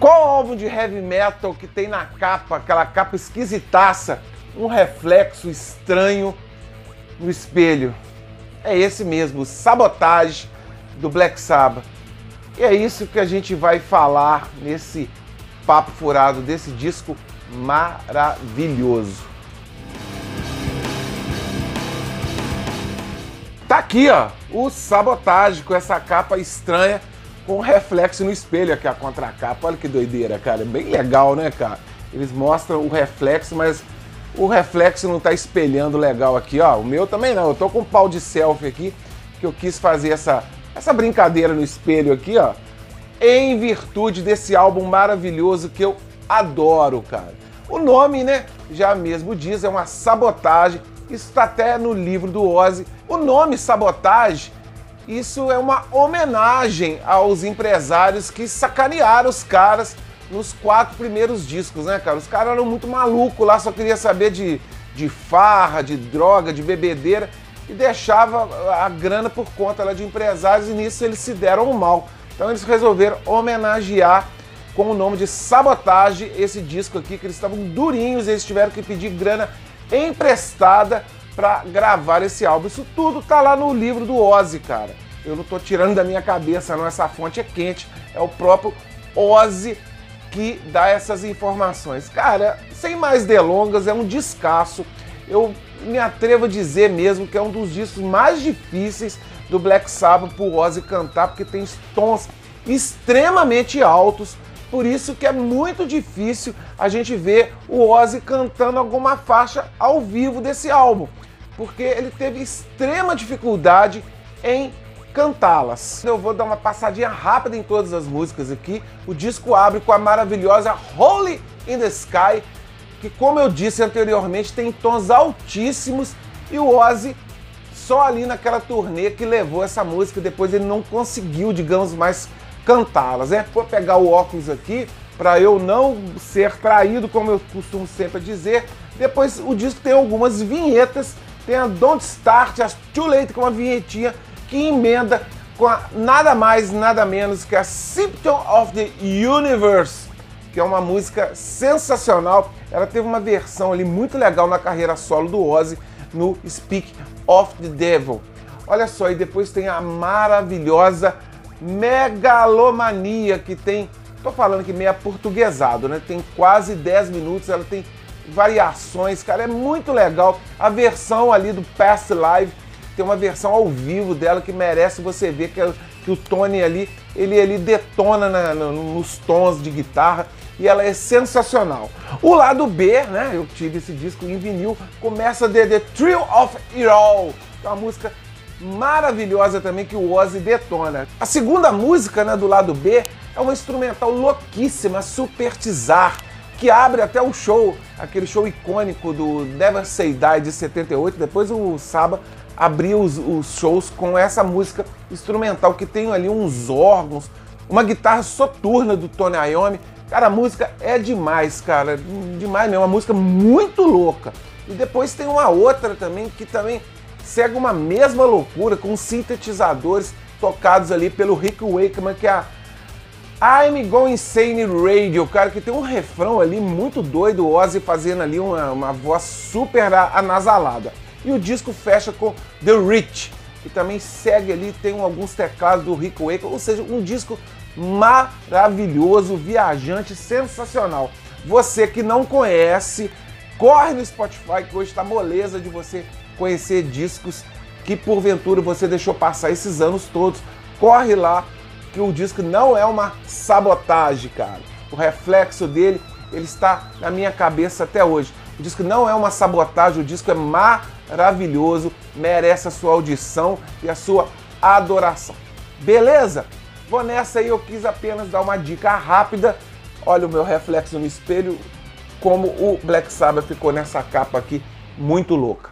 Qual álbum de heavy metal que tem na capa, aquela capa esquisitaça, um reflexo estranho no espelho? É esse mesmo, Sabotage do Black Sabbath. E é isso que a gente vai falar nesse papo furado desse disco maravilhoso. Tá aqui, ó, o Sabotage com essa capa estranha com reflexo no espelho aqui a contracapa. Olha que doideira, cara. Bem legal, né, cara? Eles mostram o reflexo, mas o reflexo não tá espelhando legal aqui, ó. O meu também não. Eu tô com um pau de selfie aqui que eu quis fazer essa essa brincadeira no espelho aqui, ó, em virtude desse álbum maravilhoso que eu adoro, cara. O nome, né, já mesmo diz, é uma sabotagem. Isso está até no livro do Ozzy. O nome sabotagem, isso é uma homenagem aos empresários que sacanearam os caras nos quatro primeiros discos, né, cara? Os caras eram muito malucos lá, só queria saber de, de farra, de droga, de bebedeira e deixava a grana por conta lá, de empresários e nisso eles se deram mal. Então eles resolveram homenagear com o nome de Sabotage esse disco aqui, que eles estavam durinhos, eles tiveram que pedir grana emprestada para gravar esse álbum. Isso tudo tá lá no livro do Ozzy, cara. Eu não tô tirando da minha cabeça, não, essa fonte é quente, é o próprio Ozzy que dá essas informações. Cara, sem mais delongas, é um descasso. Eu me atrevo a dizer mesmo que é um dos discos mais difíceis do Black Sabbath pro Ozzy cantar, porque tem tons extremamente altos, por isso que é muito difícil a gente ver o Ozzy cantando alguma faixa ao vivo desse álbum, porque ele teve extrema dificuldade em cantá-las. Eu vou dar uma passadinha rápida em todas as músicas aqui. O disco abre com a maravilhosa Holy in the Sky, que, como eu disse anteriormente, tem tons altíssimos e o Ozzy só ali naquela turnê que levou essa música, depois ele não conseguiu, digamos, mais cantá-las, né? Vou pegar o óculos aqui para eu não ser traído, como eu costumo sempre dizer. Depois o disco tem algumas vinhetas, tem a Don't Start, as Too Late com uma vinhetinha que emenda com a, nada mais, nada menos que a Symptom of the Universe que é uma música sensacional. Ela teve uma versão ali muito legal na carreira solo do Ozzy no Speak of the Devil. Olha só, e depois tem a maravilhosa Megalomania, que tem, tô falando que meio portuguesado, né? Tem quase 10 minutos, ela tem variações, cara, é muito legal. A versão ali do Past Live, tem uma versão ao vivo dela que merece você ver que, que o Tony ali, ele, ele detona na, nos tons de guitarra e ela é sensacional. O lado B, né? Eu tive esse disco em vinil, começa de The Thrill of It All, é uma música maravilhosa também que o Ozzy detona. A segunda música, né, do lado B, é uma instrumental louquíssima, Supertizar, que abre até o show, aquele show icônico do Never Say Die de 78. Depois o Saba abriu os, os shows com essa música instrumental que tem ali uns órgãos, uma guitarra soturna do Tony Iommi Cara, a música é demais, cara. Demais mesmo. Uma música muito louca. E depois tem uma outra também que também segue uma mesma loucura com sintetizadores tocados ali pelo Rick Wakeman, que é a I'm Going Insane Radio, cara, que tem um refrão ali muito doido, o Ozzy fazendo ali uma, uma voz super anasalada. E o disco fecha com The Rich, que também segue ali, tem alguns teclados do Rick Wakeman, ou seja, um disco maravilhoso, viajante, sensacional. Você que não conhece, corre no Spotify que hoje está moleza de você conhecer discos que porventura você deixou passar esses anos todos. Corre lá que o disco não é uma sabotagem, cara. O reflexo dele, ele está na minha cabeça até hoje. O disco não é uma sabotagem, o disco é maravilhoso, merece a sua audição e a sua adoração. Beleza? Vou nessa aí, eu quis apenas dar uma dica rápida. Olha o meu reflexo no espelho, como o Black Sabbath ficou nessa capa aqui, muito louca.